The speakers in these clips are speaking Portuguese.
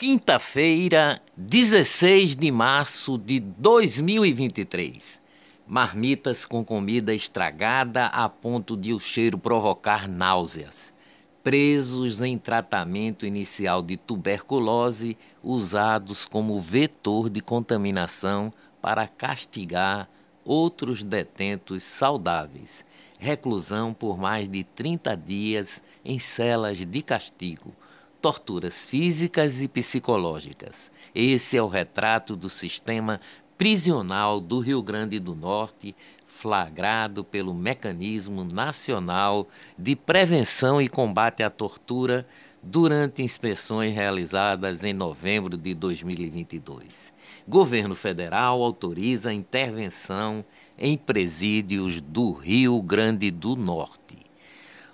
Quinta-feira, 16 de março de 2023. Marmitas com comida estragada a ponto de o cheiro provocar náuseas. Presos em tratamento inicial de tuberculose usados como vetor de contaminação para castigar outros detentos saudáveis. Reclusão por mais de 30 dias em celas de castigo torturas físicas e psicológicas. Esse é o retrato do sistema prisional do Rio Grande do Norte, flagrado pelo Mecanismo Nacional de Prevenção e Combate à Tortura durante inspeções realizadas em novembro de 2022. Governo federal autoriza intervenção em presídios do Rio Grande do Norte.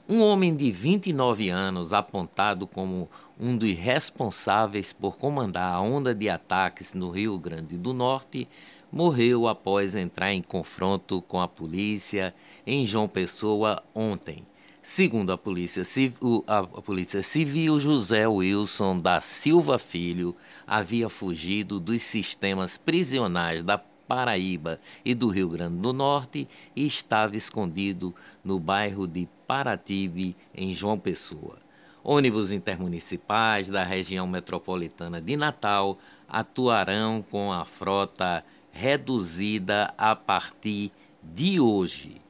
Um homem de 29 anos, apontado como um dos responsáveis por comandar a onda de ataques no Rio Grande do Norte, morreu após entrar em confronto com a polícia em João Pessoa ontem. Segundo a Polícia Civil, a Polícia Civil, José Wilson da Silva Filho havia fugido dos sistemas prisionais da Paraíba e do Rio Grande do Norte e estava escondido no bairro de Paratibe, em João Pessoa. Ônibus intermunicipais da região metropolitana de Natal atuarão com a frota reduzida a partir de hoje.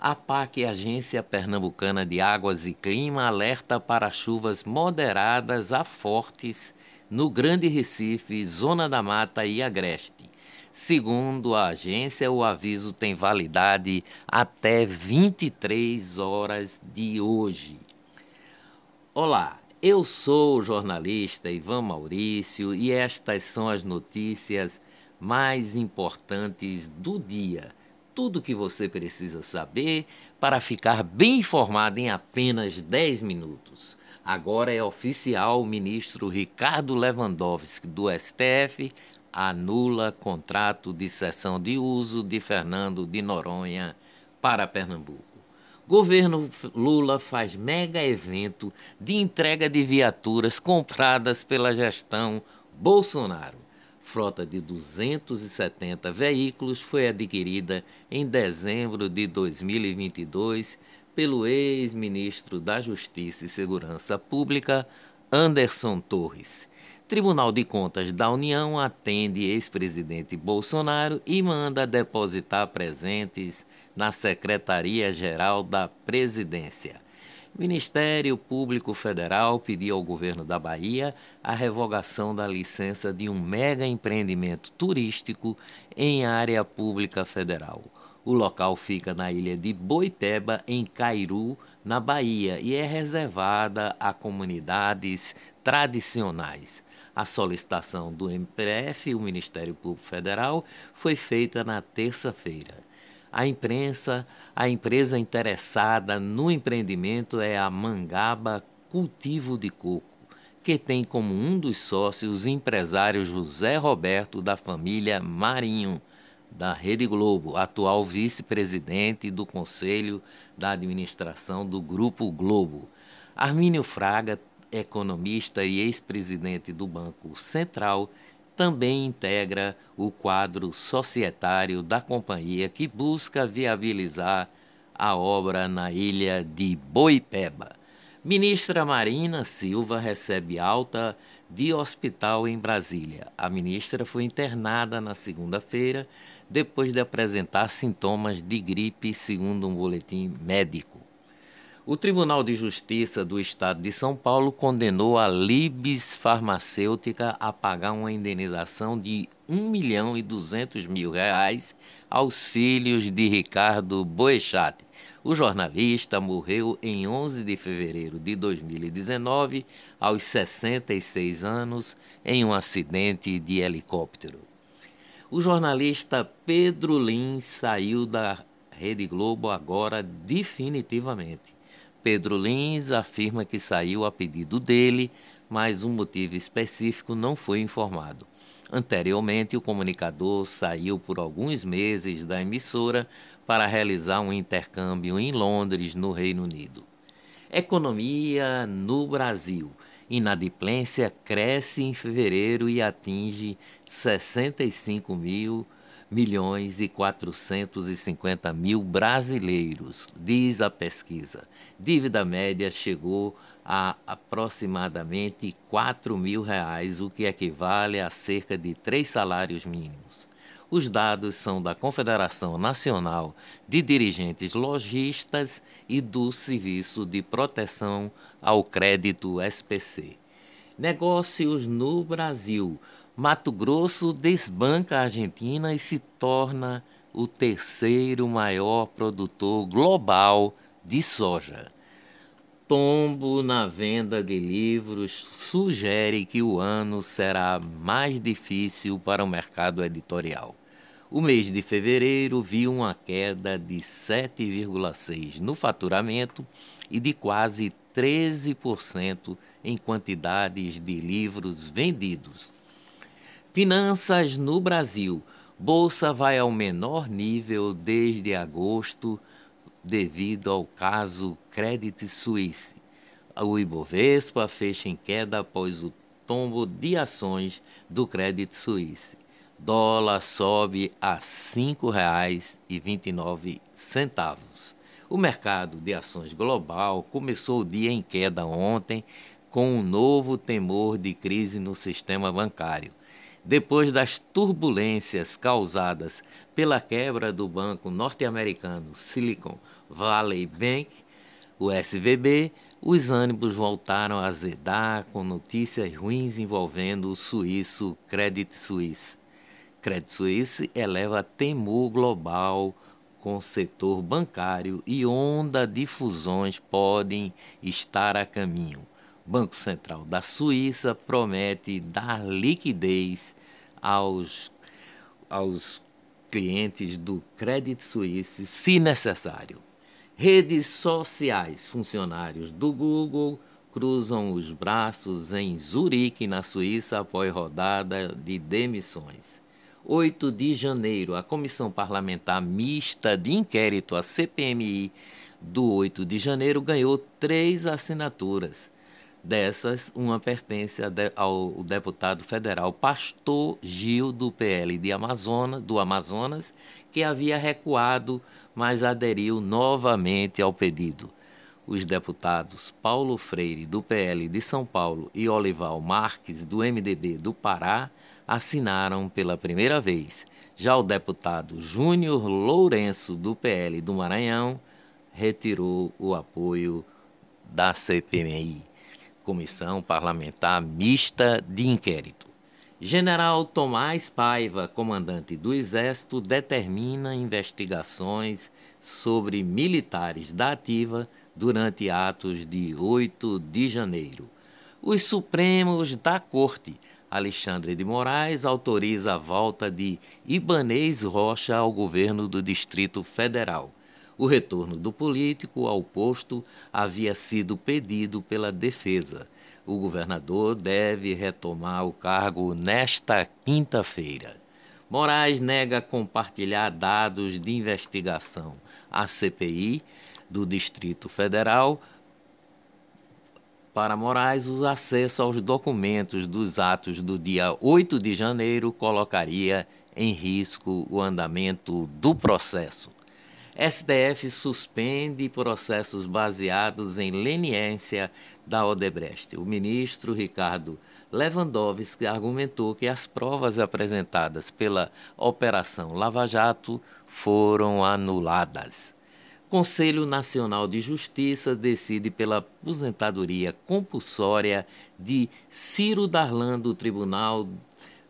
A PAC, Agência Pernambucana de Águas e Clima, alerta para chuvas moderadas a fortes no Grande Recife, Zona da Mata e Agreste. Segundo a agência, o aviso tem validade até 23 horas de hoje. Olá, eu sou o jornalista Ivan Maurício e estas são as notícias mais importantes do dia. Tudo que você precisa saber para ficar bem informado em apenas 10 minutos. Agora é oficial o ministro Ricardo Lewandowski do STF anula contrato de cessão de uso de Fernando de Noronha para Pernambuco. Governo Lula faz mega evento de entrega de viaturas compradas pela gestão Bolsonaro. Frota de 270 veículos foi adquirida em dezembro de 2022 pelo ex-ministro da Justiça e Segurança Pública, Anderson Torres. Tribunal de Contas da União atende ex-presidente Bolsonaro e manda depositar presentes na Secretaria-Geral da Presidência. Ministério Público Federal pediu ao governo da Bahia a revogação da licença de um mega empreendimento turístico em área pública federal. O local fica na ilha de Boipeba, em Cairu, na Bahia, e é reservada a comunidades tradicionais. A solicitação do MPF, o Ministério Público Federal, foi feita na terça-feira. A imprensa, a empresa interessada no empreendimento é a Mangaba Cultivo de Coco, que tem como um dos sócios o empresário José Roberto da família Marinho, da Rede Globo, atual vice-presidente do Conselho da Administração do Grupo Globo. Armínio Fraga economista e ex-presidente do Banco Central, também integra o quadro societário da companhia que busca viabilizar a obra na ilha de Boipeba. Ministra Marina Silva recebe alta de hospital em Brasília. A ministra foi internada na segunda-feira depois de apresentar sintomas de gripe, segundo um boletim médico. O Tribunal de Justiça do Estado de São Paulo condenou a Libes Farmacêutica a pagar uma indenização de 1 milhão e 200 mil reais aos filhos de Ricardo Boechat. O jornalista morreu em 11 de fevereiro de 2019, aos 66 anos, em um acidente de helicóptero. O jornalista Pedro Lins saiu da Rede Globo agora definitivamente. Pedro Lins afirma que saiu a pedido dele, mas um motivo específico não foi informado. Anteriormente, o comunicador saiu por alguns meses da emissora para realizar um intercâmbio em Londres, no Reino Unido. Economia no Brasil. Inadimplência cresce em fevereiro e atinge 65 mil milhões e 450 mil brasileiros, diz a pesquisa. Dívida média chegou a aproximadamente 4 mil reais, o que equivale a cerca de três salários mínimos. Os dados são da Confederação Nacional de Dirigentes Logistas e do Serviço de Proteção ao Crédito SPC. Negócios no Brasil. Mato Grosso desbanca a Argentina e se torna o terceiro maior produtor global de soja. Tombo na venda de livros sugere que o ano será mais difícil para o mercado editorial. O mês de fevereiro viu uma queda de 7,6% no faturamento e de quase 13% em quantidades de livros vendidos. Finanças no Brasil. Bolsa vai ao menor nível desde agosto devido ao caso Credit Suisse. O Ibovespa fecha em queda após o tombo de ações do Credit Suisse. Dólar sobe a R$ 5,29. O mercado de ações global começou o dia em queda ontem com um novo temor de crise no sistema bancário. Depois das turbulências causadas pela quebra do banco norte-americano Silicon Valley Bank, o SVB, os ânimos voltaram a azedar com notícias ruins envolvendo o suíço Credit Suisse. Credit Suisse eleva temor global com o setor bancário e onda de fusões podem estar a caminho. Banco Central da Suíça promete dar liquidez aos, aos clientes do Credit Suisse se necessário. Redes sociais. Funcionários do Google cruzam os braços em Zurique, na Suíça, após rodada de demissões. 8 de janeiro, a Comissão Parlamentar Mista de Inquérito, a CPMI, do 8 de janeiro, ganhou três assinaturas. Dessas, uma pertence ao deputado federal Pastor Gil, do PL de Amazonas, do Amazonas, que havia recuado mas aderiu novamente ao pedido. Os deputados Paulo Freire, do PL de São Paulo, e Olival Marques, do MDB do Pará, assinaram pela primeira vez. Já o deputado Júnior Lourenço, do PL do Maranhão, retirou o apoio da CPMI, Comissão Parlamentar Mista de Inquérito. General Tomás Paiva, comandante do Exército, determina investigações sobre militares da ativa durante atos de 8 de janeiro. Os Supremos da Corte, Alexandre de Moraes, autoriza a volta de Ibanês Rocha ao governo do Distrito Federal. O retorno do político ao posto havia sido pedido pela defesa o governador deve retomar o cargo nesta quinta-feira. Moraes nega compartilhar dados de investigação à CPI do Distrito Federal. Para Moraes, o acesso aos documentos dos atos do dia 8 de janeiro colocaria em risco o andamento do processo. STF suspende processos baseados em leniência da Odebrecht. O ministro Ricardo Lewandowski argumentou que as provas apresentadas pela Operação Lava Jato foram anuladas. Conselho Nacional de Justiça decide pela aposentadoria compulsória de Ciro Darlan do Tribunal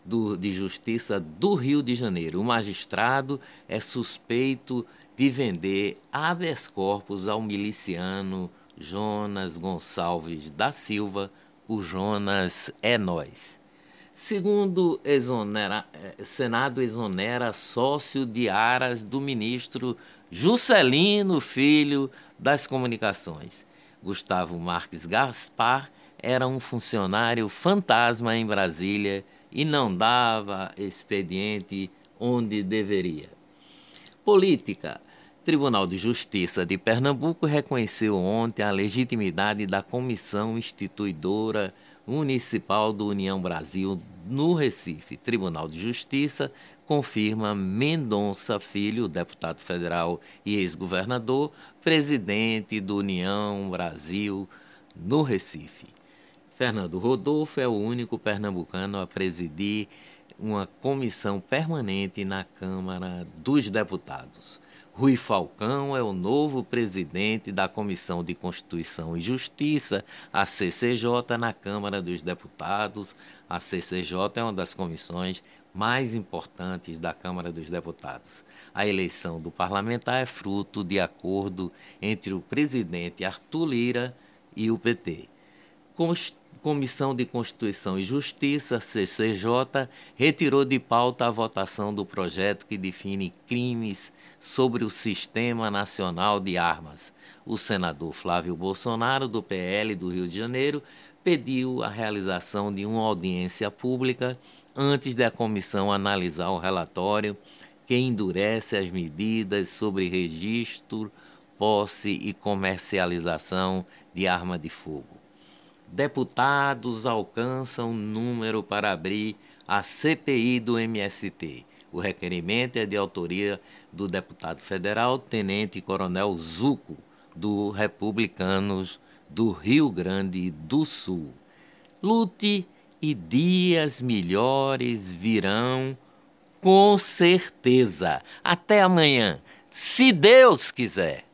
do, de Justiça do Rio de Janeiro. O magistrado é suspeito de vender habeas corpus ao miliciano Jonas Gonçalves da Silva, o Jonas é nós. Segundo exonera, eh, Senado exonera sócio de aras do ministro Juscelino Filho das Comunicações. Gustavo Marques Gaspar era um funcionário fantasma em Brasília e não dava expediente onde deveria. Política. Tribunal de Justiça de Pernambuco reconheceu ontem a legitimidade da comissão instituidora Municipal do União Brasil no Recife. Tribunal de Justiça confirma Mendonça Filho, deputado federal e ex-governador, presidente do União Brasil no Recife. Fernando Rodolfo é o único pernambucano a presidir uma comissão permanente na Câmara dos Deputados. Rui Falcão é o novo presidente da Comissão de Constituição e Justiça, a CCJ, na Câmara dos Deputados. A CCJ é uma das comissões mais importantes da Câmara dos Deputados. A eleição do parlamentar é fruto de acordo entre o presidente Arthur Lira e o PT. Comissão de Constituição e Justiça, CCJ, retirou de pauta a votação do projeto que define crimes sobre o Sistema Nacional de Armas. O senador Flávio Bolsonaro, do PL do Rio de Janeiro, pediu a realização de uma audiência pública antes da comissão analisar o relatório que endurece as medidas sobre registro, posse e comercialização de arma de fogo deputados alcançam número para abrir a CPI do MST. O requerimento é de autoria do deputado federal Tenente Coronel Zuco, do Republicanos do Rio Grande do Sul. Lute e dias melhores virão, com certeza. Até amanhã, se Deus quiser.